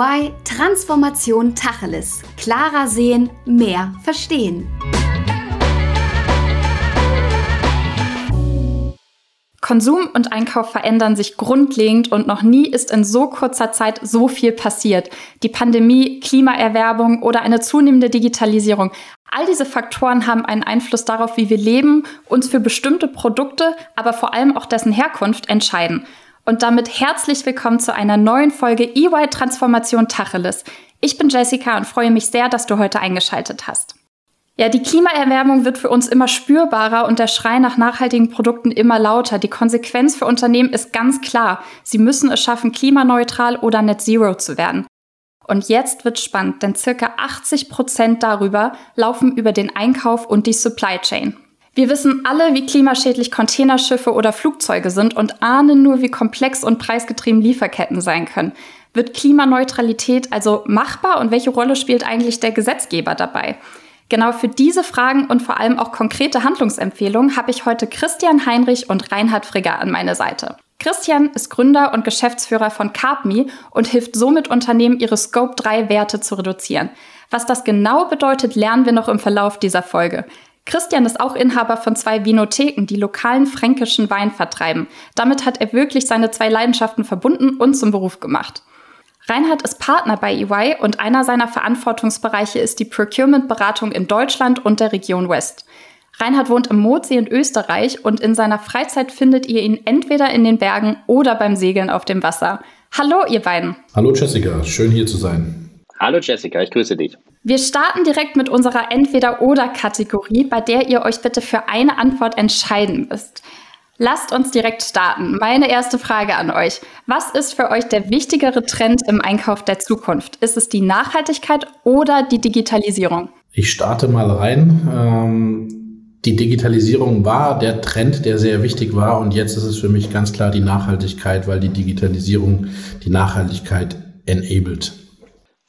EY Transformation Tacheles. Klarer sehen, mehr verstehen. Konsum und Einkauf verändern sich grundlegend und noch nie ist in so kurzer Zeit so viel passiert. Die Pandemie, Klimaerwerbung oder eine zunehmende Digitalisierung. All diese Faktoren haben einen Einfluss darauf, wie wir leben, uns für bestimmte Produkte, aber vor allem auch dessen Herkunft entscheiden. Und damit herzlich willkommen zu einer neuen Folge EY Transformation Tacheles. Ich bin Jessica und freue mich sehr, dass du heute eingeschaltet hast. Ja, die Klimaerwärmung wird für uns immer spürbarer und der Schrei nach nachhaltigen Produkten immer lauter. Die Konsequenz für Unternehmen ist ganz klar. Sie müssen es schaffen, klimaneutral oder net zero zu werden. Und jetzt wird spannend, denn circa 80 Prozent darüber laufen über den Einkauf und die Supply Chain. Wir wissen alle, wie klimaschädlich Containerschiffe oder Flugzeuge sind und ahnen nur, wie komplex und preisgetrieben Lieferketten sein können. Wird Klimaneutralität also machbar und welche Rolle spielt eigentlich der Gesetzgeber dabei? Genau für diese Fragen und vor allem auch konkrete Handlungsempfehlungen habe ich heute Christian Heinrich und Reinhard Frigger an meine Seite. Christian ist Gründer und Geschäftsführer von CarpMe und hilft somit Unternehmen, ihre Scope-3-Werte zu reduzieren. Was das genau bedeutet, lernen wir noch im Verlauf dieser Folge. Christian ist auch Inhaber von zwei Vinotheken, die lokalen fränkischen Wein vertreiben. Damit hat er wirklich seine zwei Leidenschaften verbunden und zum Beruf gemacht. Reinhard ist Partner bei EY und einer seiner Verantwortungsbereiche ist die Procurement-Beratung in Deutschland und der Region West. Reinhard wohnt im Moodsee in Österreich und in seiner Freizeit findet ihr ihn entweder in den Bergen oder beim Segeln auf dem Wasser. Hallo, ihr beiden. Hallo, Jessica. Schön hier zu sein. Hallo, Jessica. Ich grüße dich. Wir starten direkt mit unserer Entweder-Oder-Kategorie, bei der ihr euch bitte für eine Antwort entscheiden müsst. Lasst uns direkt starten. Meine erste Frage an euch. Was ist für euch der wichtigere Trend im Einkauf der Zukunft? Ist es die Nachhaltigkeit oder die Digitalisierung? Ich starte mal rein. Ähm, die Digitalisierung war der Trend, der sehr wichtig war. Und jetzt ist es für mich ganz klar die Nachhaltigkeit, weil die Digitalisierung die Nachhaltigkeit enabled.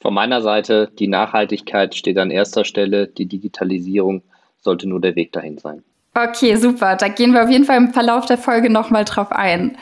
Von meiner Seite, die Nachhaltigkeit steht an erster Stelle. Die Digitalisierung sollte nur der Weg dahin sein. Okay, super. Da gehen wir auf jeden Fall im Verlauf der Folge nochmal drauf ein.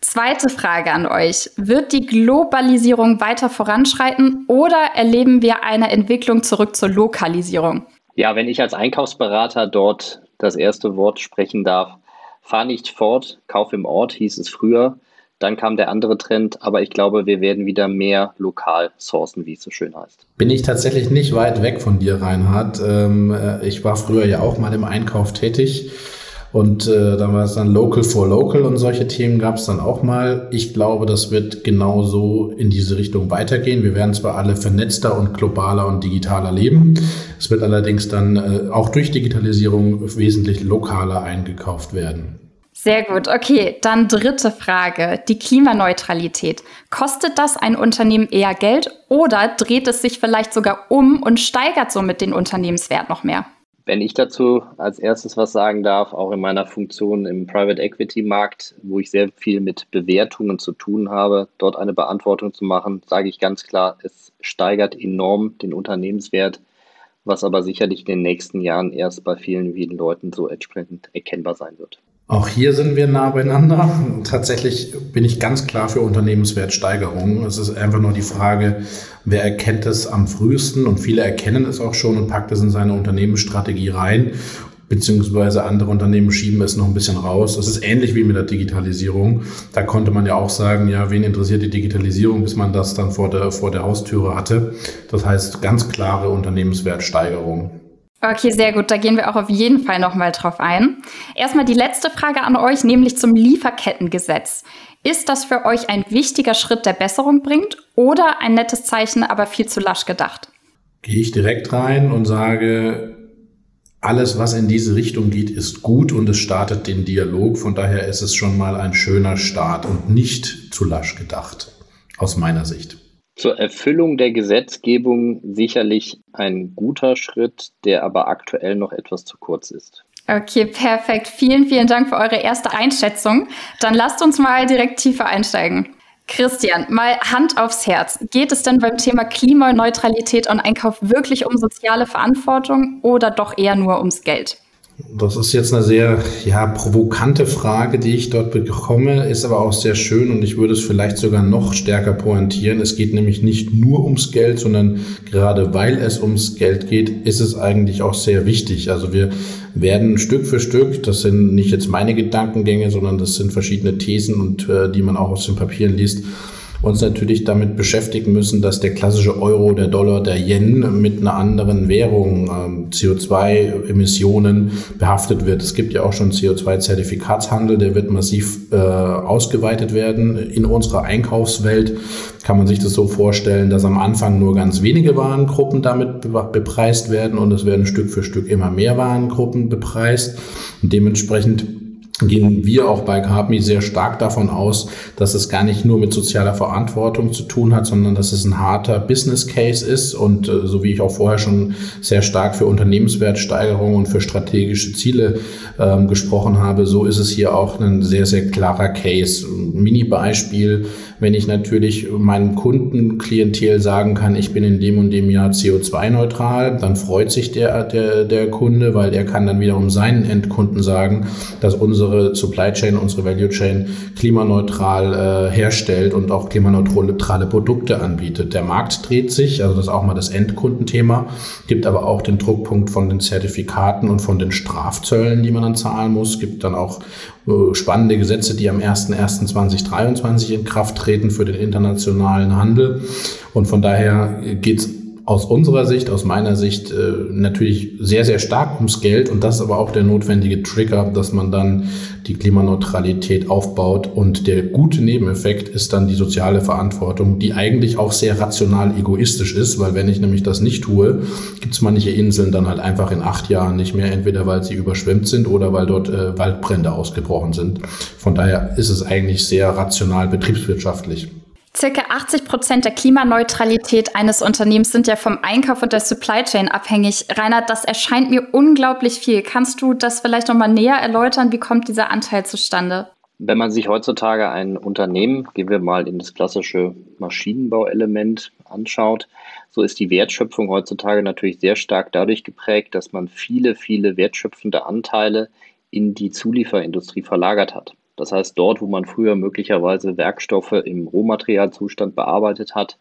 Zweite Frage an euch. Wird die Globalisierung weiter voranschreiten oder erleben wir eine Entwicklung zurück zur Lokalisierung? Ja, wenn ich als Einkaufsberater dort das erste Wort sprechen darf, fahr nicht fort, kauf im Ort, hieß es früher. Dann kam der andere Trend, aber ich glaube, wir werden wieder mehr lokal sourcen, wie es so schön heißt. Bin ich tatsächlich nicht weit weg von dir, Reinhard. Ähm, äh, ich war früher ja auch mal im Einkauf tätig. Und äh, dann war es dann Local for Local und solche Themen gab es dann auch mal. Ich glaube, das wird genauso in diese Richtung weitergehen. Wir werden zwar alle vernetzter und globaler und digitaler leben. Es wird allerdings dann äh, auch durch Digitalisierung wesentlich lokaler eingekauft werden. Sehr gut. Okay, dann dritte Frage. Die Klimaneutralität. Kostet das ein Unternehmen eher Geld oder dreht es sich vielleicht sogar um und steigert somit den Unternehmenswert noch mehr? Wenn ich dazu als erstes was sagen darf, auch in meiner Funktion im Private Equity Markt, wo ich sehr viel mit Bewertungen zu tun habe, dort eine Beantwortung zu machen, sage ich ganz klar, es steigert enorm den Unternehmenswert, was aber sicherlich in den nächsten Jahren erst bei vielen, vielen Leuten so entsprechend erkennbar sein wird. Auch hier sind wir nah beieinander. Tatsächlich bin ich ganz klar für Unternehmenswertsteigerung. Es ist einfach nur die Frage, wer erkennt es am frühesten und viele erkennen es auch schon und packt es in seine Unternehmensstrategie rein, beziehungsweise andere Unternehmen schieben es noch ein bisschen raus. Es ist ähnlich wie mit der Digitalisierung. Da konnte man ja auch sagen, ja, wen interessiert die Digitalisierung, bis man das dann vor der, vor der Haustüre hatte. Das heißt, ganz klare Unternehmenswertsteigerung. Okay, sehr gut. Da gehen wir auch auf jeden Fall nochmal drauf ein. Erstmal die letzte Frage an euch, nämlich zum Lieferkettengesetz. Ist das für euch ein wichtiger Schritt, der Besserung bringt oder ein nettes Zeichen, aber viel zu lasch gedacht? Gehe ich direkt rein und sage, alles, was in diese Richtung geht, ist gut und es startet den Dialog. Von daher ist es schon mal ein schöner Start und nicht zu lasch gedacht, aus meiner Sicht zur Erfüllung der Gesetzgebung sicherlich ein guter Schritt, der aber aktuell noch etwas zu kurz ist. Okay, perfekt. Vielen, vielen Dank für eure erste Einschätzung. Dann lasst uns mal direkt tiefer einsteigen. Christian, mal Hand aufs Herz. Geht es denn beim Thema Klimaneutralität und Einkauf wirklich um soziale Verantwortung oder doch eher nur ums Geld? Das ist jetzt eine sehr ja, provokante Frage, die ich dort bekomme, ist aber auch sehr schön und ich würde es vielleicht sogar noch stärker pointieren. Es geht nämlich nicht nur ums Geld, sondern gerade weil es ums Geld geht, ist es eigentlich auch sehr wichtig. Also wir werden Stück für Stück, das sind nicht jetzt meine Gedankengänge, sondern das sind verschiedene Thesen und äh, die man auch aus den Papieren liest, uns natürlich damit beschäftigen müssen, dass der klassische Euro, der Dollar, der Yen mit einer anderen Währung, ähm, CO2-Emissionen behaftet wird. Es gibt ja auch schon CO2-Zertifikatshandel, der wird massiv äh, ausgeweitet werden. In unserer Einkaufswelt kann man sich das so vorstellen, dass am Anfang nur ganz wenige Warengruppen damit bepreist werden und es werden Stück für Stück immer mehr Warengruppen bepreist. Und dementsprechend gehen wir auch bei GAPMI sehr stark davon aus, dass es gar nicht nur mit sozialer Verantwortung zu tun hat, sondern dass es ein harter Business Case ist und äh, so wie ich auch vorher schon sehr stark für Unternehmenswertsteigerung und für strategische Ziele ähm, gesprochen habe, so ist es hier auch ein sehr, sehr klarer Case. Mini-Beispiel, wenn ich natürlich meinem Kundenklientel sagen kann, ich bin in dem und dem Jahr CO2-neutral, dann freut sich der, der, der Kunde, weil er kann dann wiederum seinen Endkunden sagen, dass unsere Supply Chain, unsere Value Chain klimaneutral äh, herstellt und auch klimaneutrale Produkte anbietet. Der Markt dreht sich, also das ist auch mal das Endkundenthema, gibt aber auch den Druckpunkt von den Zertifikaten und von den Strafzöllen, die man dann zahlen muss, gibt dann auch spannende Gesetze, die am 01.01.2023 in Kraft treten für den internationalen Handel. Und von daher geht es aus unserer Sicht, aus meiner Sicht äh, natürlich sehr, sehr stark ums Geld und das ist aber auch der notwendige Trigger, dass man dann die Klimaneutralität aufbaut und der gute Nebeneffekt ist dann die soziale Verantwortung, die eigentlich auch sehr rational egoistisch ist, weil wenn ich nämlich das nicht tue, gibt es manche Inseln dann halt einfach in acht Jahren nicht mehr, entweder weil sie überschwemmt sind oder weil dort äh, Waldbrände ausgebrochen sind. Von daher ist es eigentlich sehr rational betriebswirtschaftlich. Circa 80 Prozent der Klimaneutralität eines Unternehmens sind ja vom Einkauf und der Supply Chain abhängig. Reinhard, das erscheint mir unglaublich viel. Kannst du das vielleicht noch mal näher erläutern? Wie kommt dieser Anteil zustande? Wenn man sich heutzutage ein Unternehmen, gehen wir mal in das klassische Maschinenbauelement anschaut, so ist die Wertschöpfung heutzutage natürlich sehr stark dadurch geprägt, dass man viele, viele wertschöpfende Anteile in die Zulieferindustrie verlagert hat. Das heißt, dort, wo man früher möglicherweise Werkstoffe im Rohmaterialzustand bearbeitet hat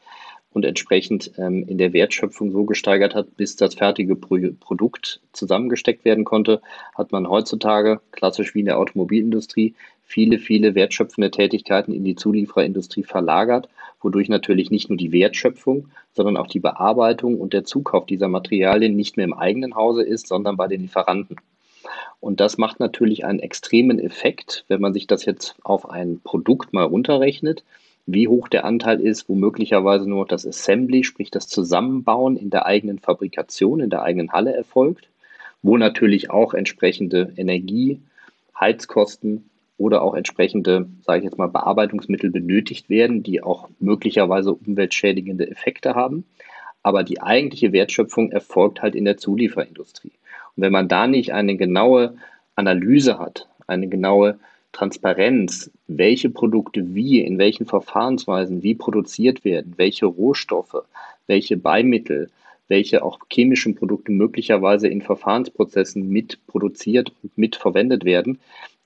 und entsprechend ähm, in der Wertschöpfung so gesteigert hat, bis das fertige Pro Produkt zusammengesteckt werden konnte, hat man heutzutage, klassisch wie in der Automobilindustrie, viele, viele wertschöpfende Tätigkeiten in die Zulieferindustrie verlagert, wodurch natürlich nicht nur die Wertschöpfung, sondern auch die Bearbeitung und der Zukauf dieser Materialien nicht mehr im eigenen Hause ist, sondern bei den Lieferanten. Und das macht natürlich einen extremen Effekt, wenn man sich das jetzt auf ein Produkt mal runterrechnet, wie hoch der Anteil ist, wo möglicherweise nur das Assembly, sprich das Zusammenbauen in der eigenen Fabrikation, in der eigenen Halle erfolgt, wo natürlich auch entsprechende Energie, Heizkosten oder auch entsprechende, sage ich jetzt mal, Bearbeitungsmittel benötigt werden, die auch möglicherweise umweltschädigende Effekte haben. Aber die eigentliche Wertschöpfung erfolgt halt in der Zulieferindustrie. Und wenn man da nicht eine genaue Analyse hat, eine genaue Transparenz, welche Produkte wie, in welchen Verfahrensweisen wie produziert werden, welche Rohstoffe, welche Beimittel, welche auch chemischen Produkte möglicherweise in Verfahrensprozessen mit produziert und mit verwendet werden,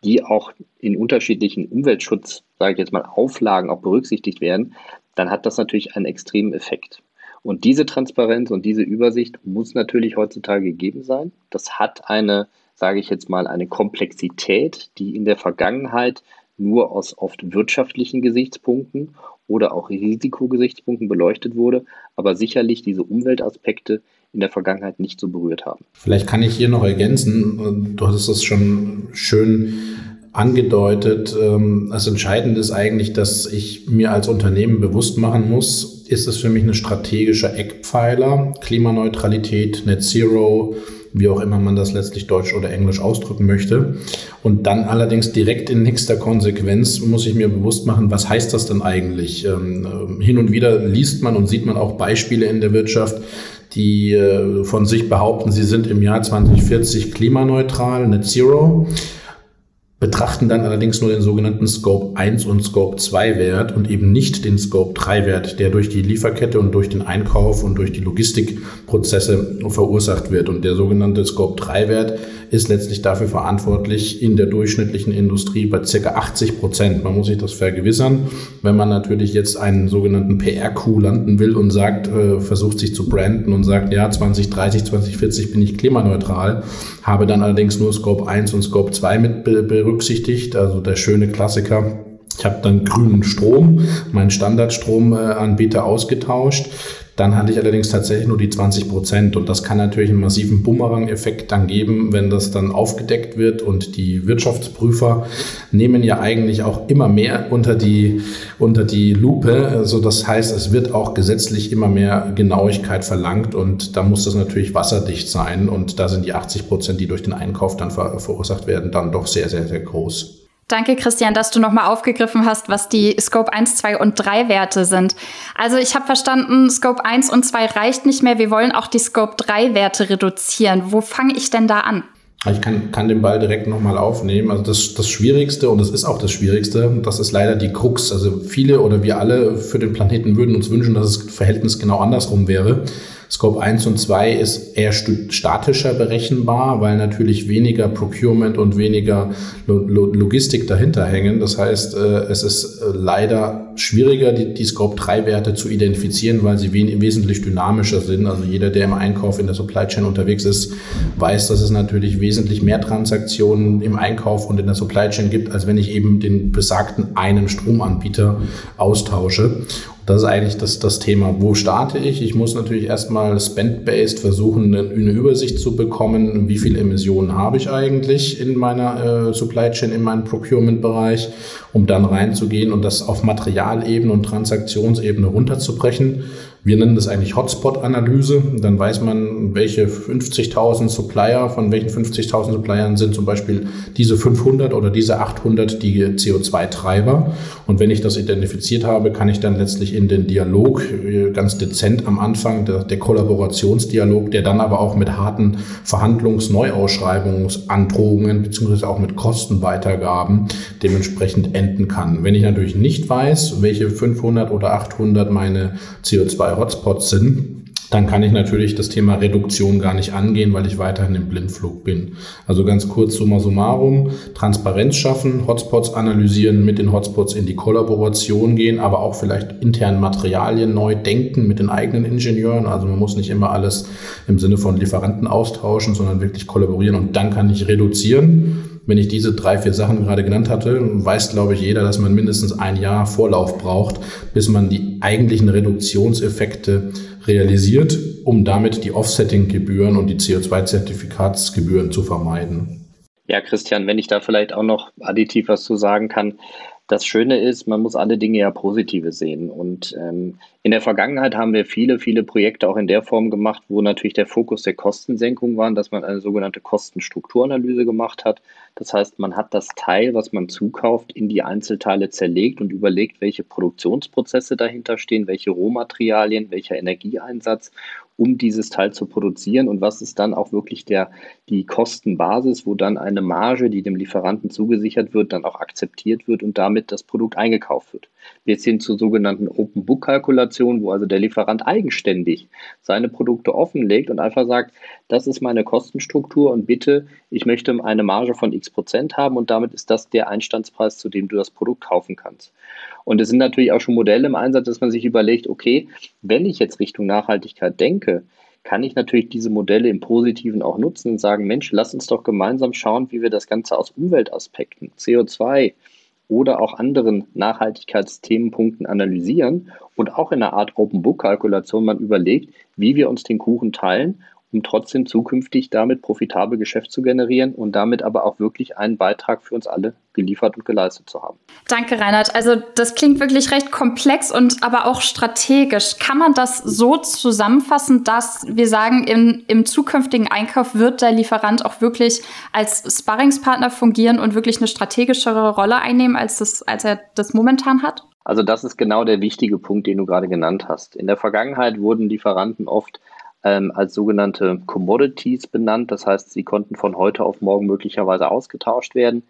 die auch in unterschiedlichen Umweltschutz, sage ich jetzt mal, Auflagen auch berücksichtigt werden, dann hat das natürlich einen extremen Effekt. Und diese Transparenz und diese Übersicht muss natürlich heutzutage gegeben sein. Das hat eine, sage ich jetzt mal, eine Komplexität, die in der Vergangenheit nur aus oft wirtschaftlichen Gesichtspunkten oder auch Risikogesichtspunkten beleuchtet wurde, aber sicherlich diese Umweltaspekte in der Vergangenheit nicht so berührt haben. Vielleicht kann ich hier noch ergänzen, du hattest das schon schön angedeutet. Ähm, das Entscheidende ist eigentlich, dass ich mir als Unternehmen bewusst machen muss, ist es für mich ein strategischer Eckpfeiler. Klimaneutralität, Net Zero, wie auch immer man das letztlich deutsch oder englisch ausdrücken möchte. Und dann allerdings direkt in nächster Konsequenz muss ich mir bewusst machen, was heißt das denn eigentlich? Ähm, hin und wieder liest man und sieht man auch Beispiele in der Wirtschaft, die äh, von sich behaupten, sie sind im Jahr 2040 klimaneutral, Net Zero betrachten dann allerdings nur den sogenannten Scope 1 und Scope 2 Wert und eben nicht den Scope 3 Wert, der durch die Lieferkette und durch den Einkauf und durch die Logistikprozesse verursacht wird. Und der sogenannte Scope 3 Wert ist letztlich dafür verantwortlich in der durchschnittlichen Industrie bei circa 80 Prozent. Man muss sich das vergewissern. Wenn man natürlich jetzt einen sogenannten PR-Coup landen will und sagt, äh, versucht sich zu branden und sagt, ja, 2030, 2040 bin ich klimaneutral, habe dann allerdings nur Scope 1 und Scope 2 mit berücksichtigt, also der schöne Klassiker ich habe dann grünen Strom, meinen Standardstromanbieter ausgetauscht. Dann hatte ich allerdings tatsächlich nur die 20 Prozent und das kann natürlich einen massiven Bumerang-Effekt dann geben, wenn das dann aufgedeckt wird und die Wirtschaftsprüfer nehmen ja eigentlich auch immer mehr unter die, unter die Lupe. Also das heißt, es wird auch gesetzlich immer mehr Genauigkeit verlangt und da muss das natürlich wasserdicht sein und da sind die 80 Prozent, die durch den Einkauf dann verursacht werden, dann doch sehr, sehr, sehr groß. Danke, Christian, dass du nochmal aufgegriffen hast, was die Scope 1, 2 und 3 Werte sind. Also ich habe verstanden, Scope 1 und 2 reicht nicht mehr. Wir wollen auch die Scope 3 Werte reduzieren. Wo fange ich denn da an? Ich kann, kann den Ball direkt nochmal aufnehmen. Also das, das Schwierigste, und das ist auch das Schwierigste, das ist leider die Krux. Also viele oder wir alle für den Planeten würden uns wünschen, dass das Verhältnis genau andersrum wäre. Scope 1 und 2 ist eher statischer berechenbar, weil natürlich weniger Procurement und weniger Logistik dahinter hängen. Das heißt, äh, es ist äh, leider schwieriger, die, die Scope 3 Werte zu identifizieren, weil sie wesentlich dynamischer sind. Also jeder, der im Einkauf in der Supply Chain unterwegs ist, weiß, dass es natürlich wesentlich mehr Transaktionen im Einkauf und in der Supply Chain gibt, als wenn ich eben den besagten einen Stromanbieter austausche. Das ist eigentlich das, das Thema. Wo starte ich? Ich muss natürlich erstmal spend-based versuchen, eine, Übersicht zu bekommen, wie viele Emissionen habe ich eigentlich in meiner äh, Supply Chain, in meinem Procurement-Bereich, um dann reinzugehen und das auf Materialebene und Transaktionsebene runterzubrechen wir nennen das eigentlich Hotspot-Analyse. Dann weiß man, welche 50.000 Supplier, von welchen 50.000 Suppliern sind zum Beispiel diese 500 oder diese 800 die CO2-Treiber. Und wenn ich das identifiziert habe, kann ich dann letztlich in den Dialog, äh, ganz dezent am Anfang, der, der Kollaborationsdialog, der dann aber auch mit harten Verhandlungs-, Neuausschreibungsandrohungen beziehungsweise auch mit Kostenweitergaben dementsprechend enden kann. Wenn ich natürlich nicht weiß, welche 500 oder 800 meine CO2 bei Hotspots sind, dann kann ich natürlich das Thema Reduktion gar nicht angehen, weil ich weiterhin im Blindflug bin. Also ganz kurz summa summarum, Transparenz schaffen, Hotspots analysieren, mit den Hotspots in die Kollaboration gehen, aber auch vielleicht intern Materialien neu denken mit den eigenen Ingenieuren. Also man muss nicht immer alles im Sinne von Lieferanten austauschen, sondern wirklich kollaborieren und dann kann ich reduzieren. Wenn ich diese drei, vier Sachen gerade genannt hatte, weiß, glaube ich, jeder, dass man mindestens ein Jahr Vorlauf braucht, bis man die eigentlichen Reduktionseffekte realisiert, um damit die Offsetting-Gebühren und die CO2-Zertifikatsgebühren zu vermeiden. Ja, Christian, wenn ich da vielleicht auch noch additiv was zu sagen kann. Das Schöne ist, man muss alle Dinge ja positive sehen. Und ähm, in der Vergangenheit haben wir viele, viele Projekte auch in der Form gemacht, wo natürlich der Fokus der Kostensenkung war, dass man eine sogenannte Kostenstrukturanalyse gemacht hat. Das heißt, man hat das Teil, was man zukauft, in die Einzelteile zerlegt und überlegt, welche Produktionsprozesse dahinter stehen, welche Rohmaterialien, welcher Energieeinsatz um dieses Teil zu produzieren und was ist dann auch wirklich der, die Kostenbasis, wo dann eine Marge, die dem Lieferanten zugesichert wird, dann auch akzeptiert wird und damit das Produkt eingekauft wird. Wir hin zur sogenannten Open Book Kalkulation, wo also der Lieferant eigenständig seine Produkte offenlegt und einfach sagt, das ist meine Kostenstruktur und bitte, ich möchte eine Marge von x Prozent haben und damit ist das der Einstandspreis, zu dem du das Produkt kaufen kannst. Und es sind natürlich auch schon Modelle im Einsatz, dass man sich überlegt, okay, wenn ich jetzt Richtung Nachhaltigkeit denke, kann ich natürlich diese Modelle im Positiven auch nutzen und sagen, Mensch, lass uns doch gemeinsam schauen, wie wir das Ganze aus Umweltaspekten, CO2 oder auch anderen Nachhaltigkeitsthemenpunkten analysieren und auch in einer Art Open Book Kalkulation man überlegt, wie wir uns den Kuchen teilen um trotzdem zukünftig damit profitabel Geschäft zu generieren und damit aber auch wirklich einen Beitrag für uns alle geliefert und geleistet zu haben. Danke, Reinhard. Also das klingt wirklich recht komplex und aber auch strategisch. Kann man das so zusammenfassen, dass wir sagen, im, im zukünftigen Einkauf wird der Lieferant auch wirklich als Sparringspartner fungieren und wirklich eine strategischere Rolle einnehmen, als, das, als er das momentan hat? Also das ist genau der wichtige Punkt, den du gerade genannt hast. In der Vergangenheit wurden Lieferanten oft ähm, als sogenannte Commodities benannt. Das heißt, sie konnten von heute auf morgen möglicherweise ausgetauscht werden.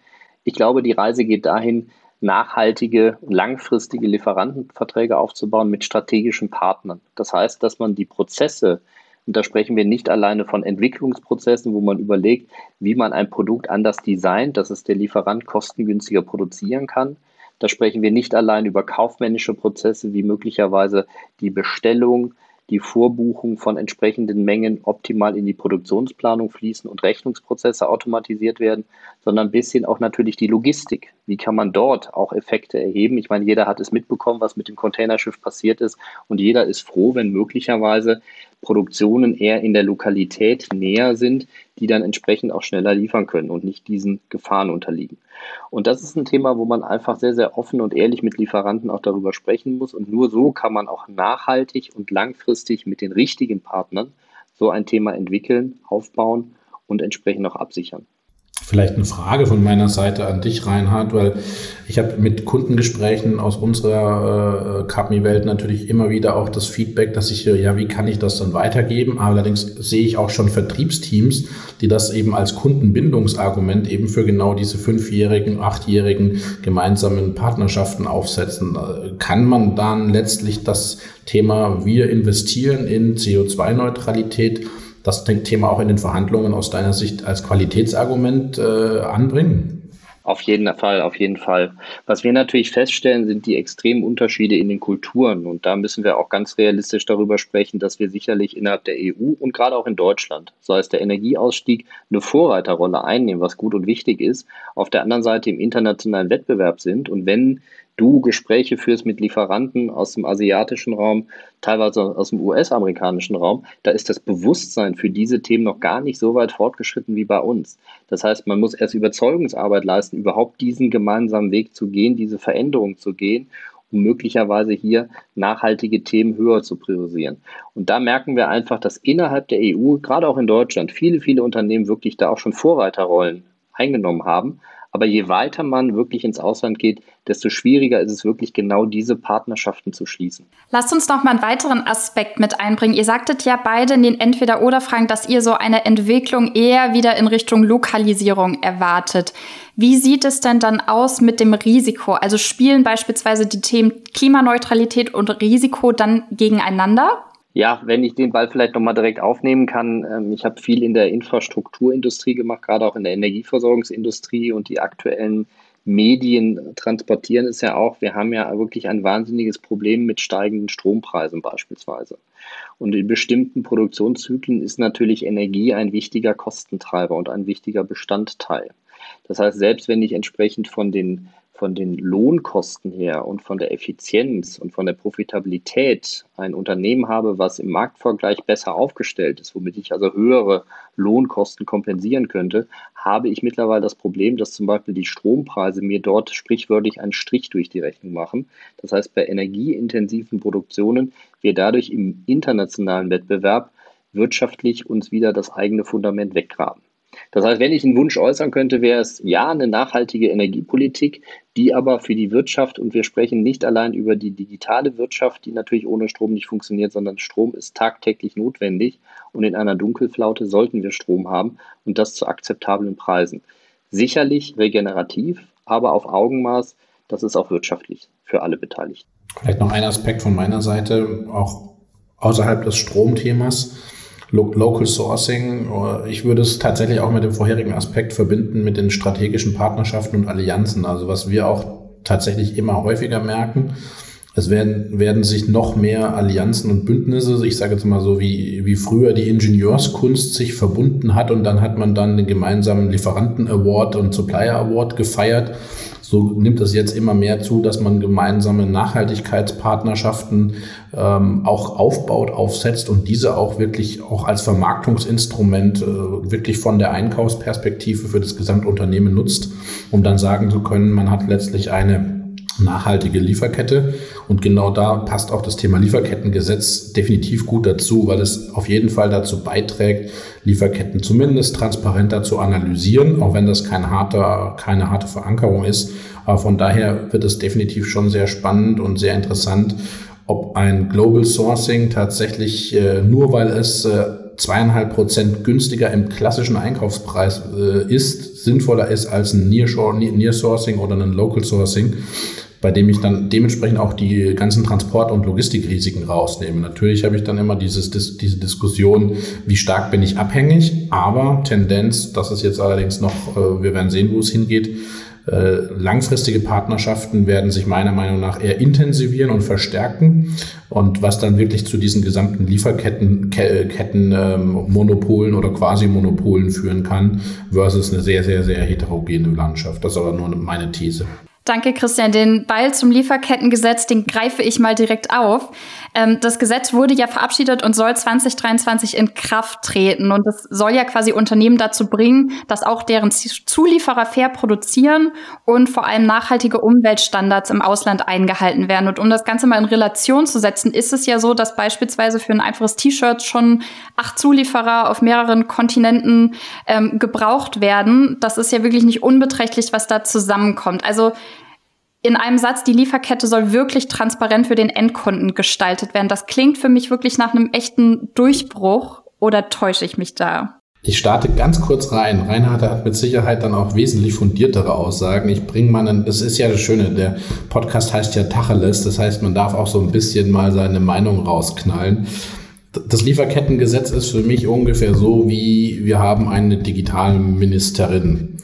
Ich glaube, die Reise geht dahin, nachhaltige, langfristige Lieferantenverträge aufzubauen mit strategischen Partnern. Das heißt, dass man die Prozesse Und da sprechen wir nicht alleine von Entwicklungsprozessen, wo man überlegt, wie man ein Produkt anders designt, dass es der Lieferant kostengünstiger produzieren kann. Da sprechen wir nicht allein über kaufmännische Prozesse, wie möglicherweise die Bestellung, die Vorbuchung von entsprechenden Mengen optimal in die Produktionsplanung fließen und Rechnungsprozesse automatisiert werden, sondern ein bisschen auch natürlich die Logistik. Wie kann man dort auch Effekte erheben? Ich meine, jeder hat es mitbekommen, was mit dem Containerschiff passiert ist und jeder ist froh, wenn möglicherweise Produktionen eher in der Lokalität näher sind, die dann entsprechend auch schneller liefern können und nicht diesen Gefahren unterliegen. Und das ist ein Thema, wo man einfach sehr, sehr offen und ehrlich mit Lieferanten auch darüber sprechen muss. Und nur so kann man auch nachhaltig und langfristig mit den richtigen Partnern so ein Thema entwickeln, aufbauen und entsprechend auch absichern. Vielleicht eine Frage von meiner Seite an dich, Reinhard, weil ich habe mit Kundengesprächen aus unserer äh, Capmi-Welt natürlich immer wieder auch das Feedback, dass ich, ja, wie kann ich das dann weitergeben? Allerdings sehe ich auch schon Vertriebsteams, die das eben als Kundenbindungsargument eben für genau diese fünfjährigen, achtjährigen gemeinsamen Partnerschaften aufsetzen. Kann man dann letztlich das Thema, wir investieren in CO2-Neutralität, das Thema auch in den Verhandlungen aus deiner Sicht als Qualitätsargument äh, anbringen? Auf jeden Fall, auf jeden Fall. Was wir natürlich feststellen, sind die extremen Unterschiede in den Kulturen. Und da müssen wir auch ganz realistisch darüber sprechen, dass wir sicherlich innerhalb der EU und gerade auch in Deutschland, so heißt der Energieausstieg, eine Vorreiterrolle einnehmen, was gut und wichtig ist. Auf der anderen Seite im internationalen Wettbewerb sind. Und wenn du Gespräche führst mit Lieferanten aus dem asiatischen Raum, teilweise aus dem US-amerikanischen Raum, da ist das Bewusstsein für diese Themen noch gar nicht so weit fortgeschritten wie bei uns. Das heißt, man muss erst Überzeugungsarbeit leisten, überhaupt diesen gemeinsamen Weg zu gehen, diese Veränderung zu gehen um möglicherweise hier nachhaltige Themen höher zu priorisieren. Und da merken wir einfach, dass innerhalb der EU, gerade auch in Deutschland, viele, viele Unternehmen wirklich da auch schon Vorreiterrollen eingenommen haben, aber je weiter man wirklich ins Ausland geht, desto schwieriger ist es wirklich genau diese Partnerschaften zu schließen. Lasst uns noch mal einen weiteren Aspekt mit einbringen. Ihr sagtet ja beide in den Entweder-Oder-Fragen, dass ihr so eine Entwicklung eher wieder in Richtung Lokalisierung erwartet. Wie sieht es denn dann aus mit dem Risiko? Also spielen beispielsweise die Themen Klimaneutralität und Risiko dann gegeneinander? Ja, wenn ich den Ball vielleicht nochmal direkt aufnehmen kann. Ähm, ich habe viel in der Infrastrukturindustrie gemacht, gerade auch in der Energieversorgungsindustrie und die aktuellen Medien transportieren es ja auch. Wir haben ja wirklich ein wahnsinniges Problem mit steigenden Strompreisen beispielsweise. Und in bestimmten Produktionszyklen ist natürlich Energie ein wichtiger Kostentreiber und ein wichtiger Bestandteil. Das heißt, selbst wenn ich entsprechend von den von den Lohnkosten her und von der Effizienz und von der Profitabilität ein Unternehmen habe, was im Marktvergleich besser aufgestellt ist, womit ich also höhere Lohnkosten kompensieren könnte, habe ich mittlerweile das Problem, dass zum Beispiel die Strompreise mir dort sprichwörtlich einen Strich durch die Rechnung machen. Das heißt, bei energieintensiven Produktionen wir dadurch im internationalen Wettbewerb wirtschaftlich uns wieder das eigene Fundament weggraben. Das heißt, wenn ich einen Wunsch äußern könnte, wäre es ja eine nachhaltige Energiepolitik, die aber für die Wirtschaft, und wir sprechen nicht allein über die digitale Wirtschaft, die natürlich ohne Strom nicht funktioniert, sondern Strom ist tagtäglich notwendig und in einer Dunkelflaute sollten wir Strom haben und das zu akzeptablen Preisen. Sicherlich regenerativ, aber auf Augenmaß, das ist auch wirtschaftlich für alle Beteiligten. Vielleicht noch ein Aspekt von meiner Seite, auch außerhalb des Stromthemas. Local Sourcing. Ich würde es tatsächlich auch mit dem vorherigen Aspekt verbinden mit den strategischen Partnerschaften und Allianzen. Also was wir auch tatsächlich immer häufiger merken, es werden, werden sich noch mehr Allianzen und Bündnisse, ich sage jetzt mal so, wie, wie früher die Ingenieurskunst sich verbunden hat und dann hat man dann den gemeinsamen Lieferanten-Award und Supplier-Award gefeiert. So nimmt es jetzt immer mehr zu, dass man gemeinsame Nachhaltigkeitspartnerschaften ähm, auch aufbaut, aufsetzt und diese auch wirklich auch als Vermarktungsinstrument äh, wirklich von der Einkaufsperspektive für das Gesamtunternehmen nutzt, um dann sagen zu können, man hat letztlich eine nachhaltige Lieferkette. Und genau da passt auch das Thema Lieferkettengesetz definitiv gut dazu, weil es auf jeden Fall dazu beiträgt, Lieferketten zumindest transparenter zu analysieren, auch wenn das kein harter, keine harte Verankerung ist. Aber von daher wird es definitiv schon sehr spannend und sehr interessant, ob ein Global Sourcing tatsächlich äh, nur weil es äh, zweieinhalb Prozent günstiger im klassischen Einkaufspreis äh, ist, sinnvoller ist als ein Nearshore, Nearsourcing oder ein Local Sourcing bei dem ich dann dementsprechend auch die ganzen Transport- und Logistikrisiken rausnehme. Natürlich habe ich dann immer dieses, diese Diskussion, wie stark bin ich abhängig, aber Tendenz, das ist jetzt allerdings noch, äh, wir werden sehen, wo es hingeht, äh, langfristige Partnerschaften werden sich meiner Meinung nach eher intensivieren und verstärken. Und was dann wirklich zu diesen gesamten Lieferketten, Ketten, ähm, Monopolen oder Quasi-Monopolen führen kann, versus eine sehr, sehr, sehr heterogene Landschaft. Das ist aber nur meine These. Danke, Christian. Den Ball zum Lieferkettengesetz, den greife ich mal direkt auf. Ähm, das Gesetz wurde ja verabschiedet und soll 2023 in Kraft treten. Und das soll ja quasi Unternehmen dazu bringen, dass auch deren Zulieferer fair produzieren und vor allem nachhaltige Umweltstandards im Ausland eingehalten werden. Und um das Ganze mal in Relation zu setzen, ist es ja so, dass beispielsweise für ein einfaches T-Shirt schon acht Zulieferer auf mehreren Kontinenten ähm, gebraucht werden. Das ist ja wirklich nicht unbeträchtlich, was da zusammenkommt. Also in einem Satz, die Lieferkette soll wirklich transparent für den Endkunden gestaltet werden. Das klingt für mich wirklich nach einem echten Durchbruch oder täusche ich mich da? Ich starte ganz kurz rein. Reinhard hat mit Sicherheit dann auch wesentlich fundiertere Aussagen. Ich bringe mal einen, das ist ja das Schöne, der Podcast heißt ja Tacheles, das heißt, man darf auch so ein bisschen mal seine Meinung rausknallen. Das Lieferkettengesetz ist für mich ungefähr so, wie wir haben eine Digitalministerin.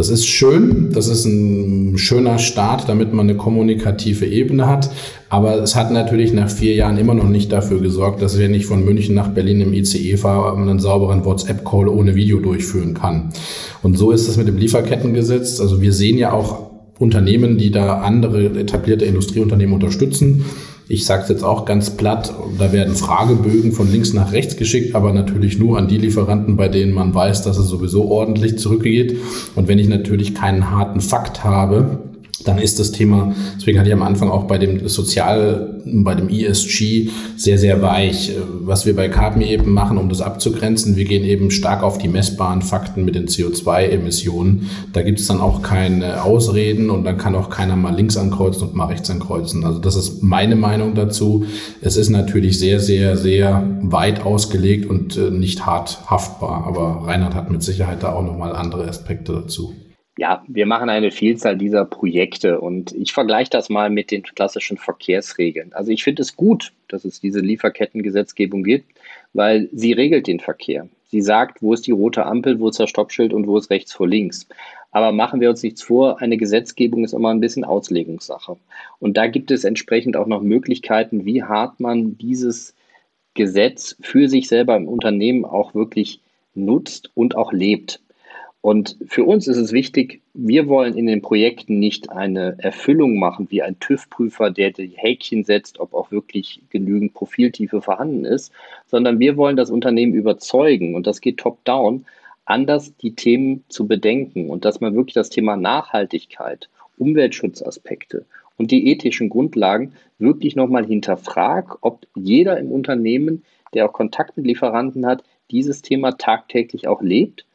Das ist schön, das ist ein schöner Start, damit man eine kommunikative Ebene hat. Aber es hat natürlich nach vier Jahren immer noch nicht dafür gesorgt, dass wenn ich von München nach Berlin im ICE fahre, einen sauberen WhatsApp-Call ohne Video durchführen kann. Und so ist es mit dem Lieferkettengesetz. Also wir sehen ja auch Unternehmen, die da andere etablierte Industrieunternehmen unterstützen. Ich sage es jetzt auch ganz platt, da werden Fragebögen von links nach rechts geschickt, aber natürlich nur an die Lieferanten, bei denen man weiß, dass es sowieso ordentlich zurückgeht. Und wenn ich natürlich keinen harten Fakt habe, dann ist das Thema, deswegen hatte ich am Anfang auch bei dem Sozial, bei dem ESG sehr, sehr weich. Was wir bei Carbon eben machen, um das abzugrenzen, wir gehen eben stark auf die messbaren Fakten mit den CO2-Emissionen. Da gibt es dann auch keine Ausreden und dann kann auch keiner mal links ankreuzen und mal rechts ankreuzen. Also das ist meine Meinung dazu. Es ist natürlich sehr, sehr, sehr weit ausgelegt und äh, nicht hart haftbar. Aber Reinhard hat mit Sicherheit da auch nochmal andere Aspekte dazu. Ja, wir machen eine Vielzahl dieser Projekte und ich vergleiche das mal mit den klassischen Verkehrsregeln. Also ich finde es gut, dass es diese Lieferkettengesetzgebung gibt, weil sie regelt den Verkehr. Sie sagt, wo ist die rote Ampel, wo ist das Stoppschild und wo ist rechts vor links. Aber machen wir uns nichts vor, eine Gesetzgebung ist immer ein bisschen Auslegungssache. Und da gibt es entsprechend auch noch Möglichkeiten, wie hart man dieses Gesetz für sich selber im Unternehmen auch wirklich nutzt und auch lebt. Und für uns ist es wichtig, wir wollen in den Projekten nicht eine Erfüllung machen wie ein TÜV-Prüfer, der die Häkchen setzt, ob auch wirklich genügend Profiltiefe vorhanden ist, sondern wir wollen das Unternehmen überzeugen und das geht top-down, anders die Themen zu bedenken und dass man wirklich das Thema Nachhaltigkeit, Umweltschutzaspekte und die ethischen Grundlagen wirklich nochmal hinterfragt, ob jeder im Unternehmen, der auch Kontakt mit Lieferanten hat, dieses Thema tagtäglich auch lebt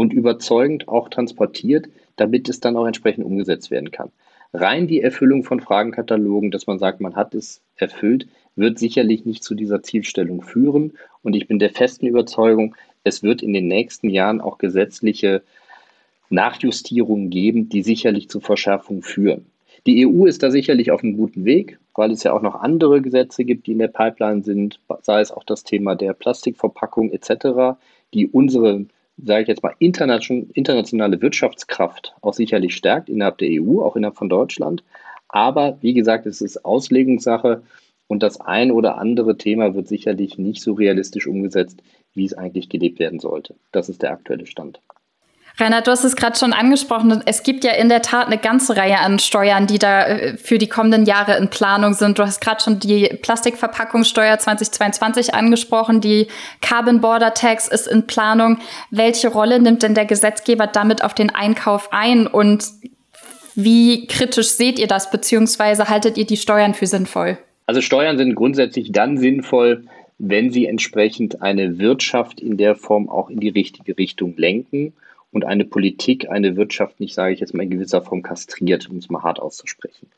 und überzeugend auch transportiert, damit es dann auch entsprechend umgesetzt werden kann. Rein die Erfüllung von Fragenkatalogen, dass man sagt, man hat es erfüllt, wird sicherlich nicht zu dieser Zielstellung führen. Und ich bin der festen Überzeugung, es wird in den nächsten Jahren auch gesetzliche Nachjustierungen geben, die sicherlich zu Verschärfungen führen. Die EU ist da sicherlich auf einem guten Weg, weil es ja auch noch andere Gesetze gibt, die in der Pipeline sind, sei es auch das Thema der Plastikverpackung etc., die unsere sage ich jetzt mal, internationale Wirtschaftskraft auch sicherlich stärkt innerhalb der EU, auch innerhalb von Deutschland. Aber wie gesagt, es ist Auslegungssache und das ein oder andere Thema wird sicherlich nicht so realistisch umgesetzt, wie es eigentlich gelebt werden sollte. Das ist der aktuelle Stand. Reinhard, du hast es gerade schon angesprochen. Es gibt ja in der Tat eine ganze Reihe an Steuern, die da äh, für die kommenden Jahre in Planung sind. Du hast gerade schon die Plastikverpackungssteuer 2022 angesprochen. Die Carbon Border Tax ist in Planung. Welche Rolle nimmt denn der Gesetzgeber damit auf den Einkauf ein? Und wie kritisch seht ihr das, beziehungsweise haltet ihr die Steuern für sinnvoll? Also Steuern sind grundsätzlich dann sinnvoll, wenn sie entsprechend eine Wirtschaft in der Form auch in die richtige Richtung lenken und eine Politik, eine Wirtschaft nicht, sage ich jetzt mal in gewisser Form kastriert, um es mal hart auszusprechen.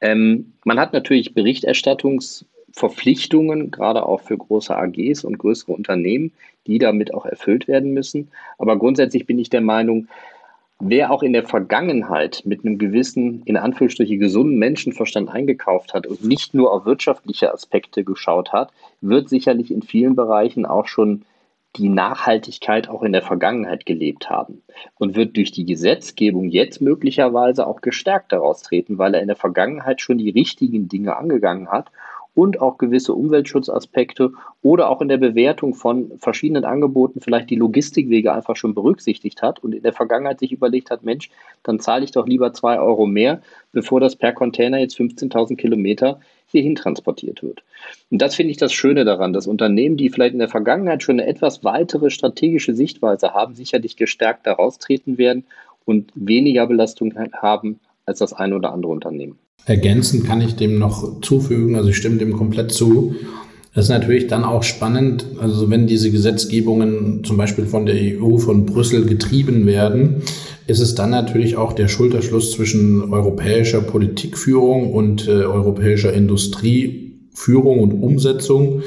Ähm, man hat natürlich Berichterstattungsverpflichtungen, gerade auch für große AGs und größere Unternehmen, die damit auch erfüllt werden müssen. Aber grundsätzlich bin ich der Meinung, wer auch in der Vergangenheit mit einem gewissen, in Anführungsstrichen, gesunden Menschenverstand eingekauft hat und nicht nur auf wirtschaftliche Aspekte geschaut hat, wird sicherlich in vielen Bereichen auch schon die Nachhaltigkeit auch in der Vergangenheit gelebt haben und wird durch die Gesetzgebung jetzt möglicherweise auch gestärkt daraus treten, weil er in der Vergangenheit schon die richtigen Dinge angegangen hat und auch gewisse Umweltschutzaspekte oder auch in der Bewertung von verschiedenen Angeboten vielleicht die Logistikwege einfach schon berücksichtigt hat und in der Vergangenheit sich überlegt hat, Mensch, dann zahle ich doch lieber zwei Euro mehr, bevor das per Container jetzt 15.000 Kilometer hierhin transportiert wird. Und das finde ich das Schöne daran, dass Unternehmen, die vielleicht in der Vergangenheit schon eine etwas weitere strategische Sichtweise haben, sicherlich gestärkt daraus treten werden und weniger Belastung haben als das eine oder andere Unternehmen. Ergänzend kann ich dem noch zufügen, also ich stimme dem komplett zu. Das ist natürlich dann auch spannend, also wenn diese Gesetzgebungen zum Beispiel von der EU, von Brüssel getrieben werden, ist es dann natürlich auch der Schulterschluss zwischen europäischer Politikführung und äh, europäischer Industrieführung und Umsetzung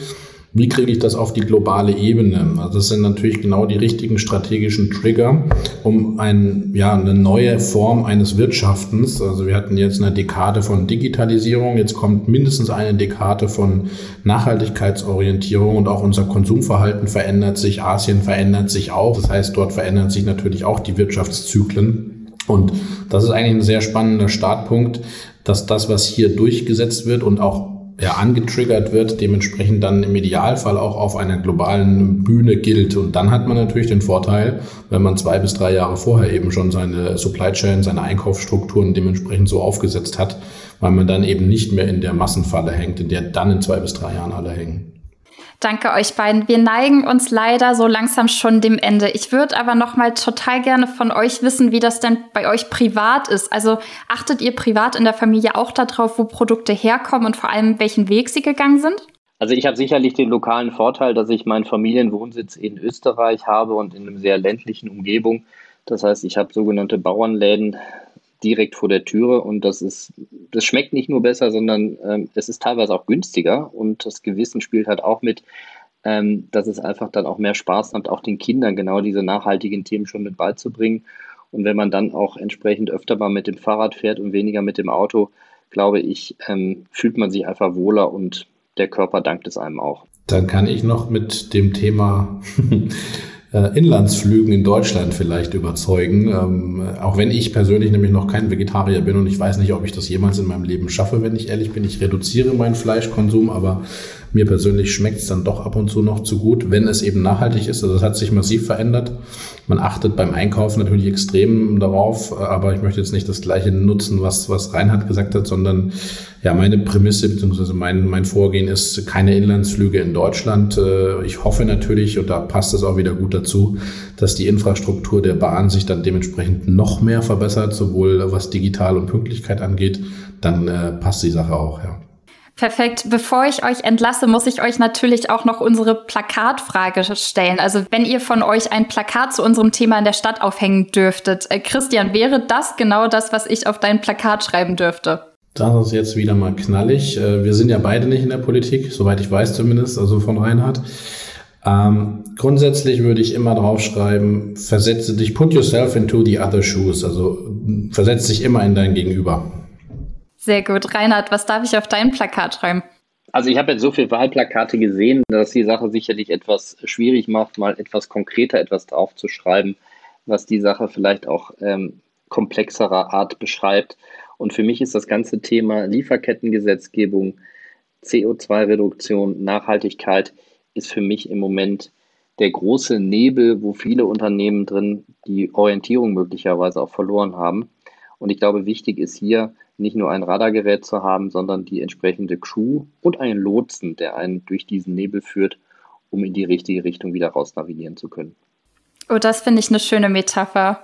wie kriege ich das auf die globale Ebene? Also das sind natürlich genau die richtigen strategischen Trigger, um ein, ja, eine neue Form eines Wirtschaftens. Also wir hatten jetzt eine Dekade von Digitalisierung, jetzt kommt mindestens eine Dekade von Nachhaltigkeitsorientierung und auch unser Konsumverhalten verändert sich, Asien verändert sich auch. Das heißt, dort verändern sich natürlich auch die Wirtschaftszyklen. Und das ist eigentlich ein sehr spannender Startpunkt, dass das, was hier durchgesetzt wird und auch ja, angetriggert wird, dementsprechend dann im Idealfall auch auf einer globalen Bühne gilt. Und dann hat man natürlich den Vorteil, wenn man zwei bis drei Jahre vorher eben schon seine Supply Chain, seine Einkaufsstrukturen dementsprechend so aufgesetzt hat, weil man dann eben nicht mehr in der Massenfalle hängt, in der dann in zwei bis drei Jahren alle hängen. Danke euch beiden. Wir neigen uns leider so langsam schon dem Ende. Ich würde aber noch mal total gerne von euch wissen, wie das denn bei euch privat ist. Also achtet ihr privat in der Familie auch darauf, wo Produkte herkommen und vor allem welchen Weg sie gegangen sind? Also ich habe sicherlich den lokalen Vorteil, dass ich meinen Familienwohnsitz in Österreich habe und in einer sehr ländlichen Umgebung. Das heißt, ich habe sogenannte Bauernläden direkt vor der Türe und das ist, das schmeckt nicht nur besser, sondern ähm, es ist teilweise auch günstiger und das Gewissen spielt halt auch mit, ähm, dass es einfach dann auch mehr Spaß macht, auch den Kindern genau diese nachhaltigen Themen schon mit beizubringen. Und wenn man dann auch entsprechend öfter mal mit dem Fahrrad fährt und weniger mit dem Auto, glaube ich, ähm, fühlt man sich einfach wohler und der Körper dankt es einem auch. Dann kann ich noch mit dem Thema äh, Inlandsflügen in Deutschland vielleicht überzeugen. Ähm, auch wenn ich persönlich nämlich noch kein Vegetarier bin und ich weiß nicht, ob ich das jemals in meinem Leben schaffe, wenn ich ehrlich bin. Ich reduziere meinen Fleischkonsum, aber mir persönlich schmeckt es dann doch ab und zu noch zu gut, wenn es eben nachhaltig ist. Also das hat sich massiv verändert. Man achtet beim Einkaufen natürlich extrem darauf, aber ich möchte jetzt nicht das gleiche nutzen, was, was Reinhard gesagt hat, sondern ja, meine Prämisse bzw. mein, mein Vorgehen ist keine Inlandsflüge in Deutschland. Äh, ich hoffe natürlich, und da passt es auch wieder gut dazu, dass die Infrastruktur der Bahn sich dann dementsprechend noch mehr verbessert, sowohl was Digital und Pünktlichkeit angeht. Dann äh, passt die Sache auch, ja. Perfekt. Bevor ich euch entlasse, muss ich euch natürlich auch noch unsere Plakatfrage stellen. Also wenn ihr von euch ein Plakat zu unserem Thema in der Stadt aufhängen dürftet, äh, Christian, wäre das genau das, was ich auf dein Plakat schreiben dürfte? Das ist jetzt wieder mal knallig. Äh, wir sind ja beide nicht in der Politik, soweit ich weiß zumindest, also von Reinhard. Ähm, grundsätzlich würde ich immer draufschreiben, versetze dich, put yourself into the other shoes, also versetze dich immer in dein Gegenüber. Sehr gut. Reinhard, was darf ich auf dein Plakat schreiben? Also ich habe jetzt so viele Wahlplakate gesehen, dass die Sache sicherlich etwas schwierig macht, mal etwas konkreter etwas draufzuschreiben, was die Sache vielleicht auch ähm, komplexerer Art beschreibt. Und für mich ist das ganze Thema Lieferkettengesetzgebung, CO2-Reduktion, Nachhaltigkeit ist für mich im Moment der große Nebel, wo viele Unternehmen drin die Orientierung möglicherweise auch verloren haben. Und ich glaube, wichtig ist hier, nicht nur ein Radargerät zu haben, sondern die entsprechende Crew und einen Lotsen, der einen durch diesen Nebel führt, um in die richtige Richtung wieder raus navigieren zu können. Oh, das finde ich eine schöne Metapher.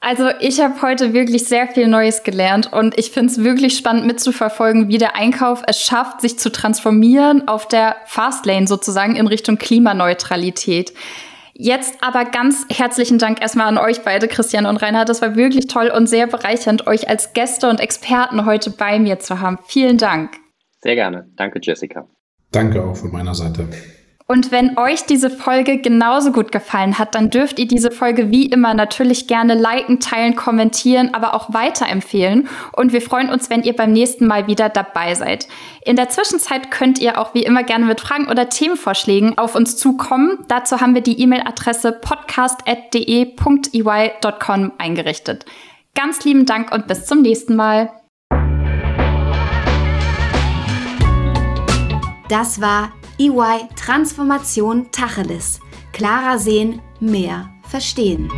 Also ich habe heute wirklich sehr viel Neues gelernt und ich finde es wirklich spannend mitzuverfolgen, wie der Einkauf es schafft, sich zu transformieren auf der Fastlane sozusagen in Richtung Klimaneutralität. Jetzt aber ganz herzlichen Dank erstmal an euch beide, Christian und Reinhard. Das war wirklich toll und sehr bereichernd, euch als Gäste und Experten heute bei mir zu haben. Vielen Dank. Sehr gerne. Danke, Jessica. Danke auch von meiner Seite. Und wenn euch diese Folge genauso gut gefallen hat, dann dürft ihr diese Folge wie immer natürlich gerne liken, teilen, kommentieren, aber auch weiterempfehlen. Und wir freuen uns, wenn ihr beim nächsten Mal wieder dabei seid. In der Zwischenzeit könnt ihr auch wie immer gerne mit Fragen oder Themenvorschlägen auf uns zukommen. Dazu haben wir die E-Mail-Adresse podcast.de.ey.com eingerichtet. Ganz lieben Dank und bis zum nächsten Mal. Das war EY Transformation Tacheles. Klarer sehen, mehr verstehen.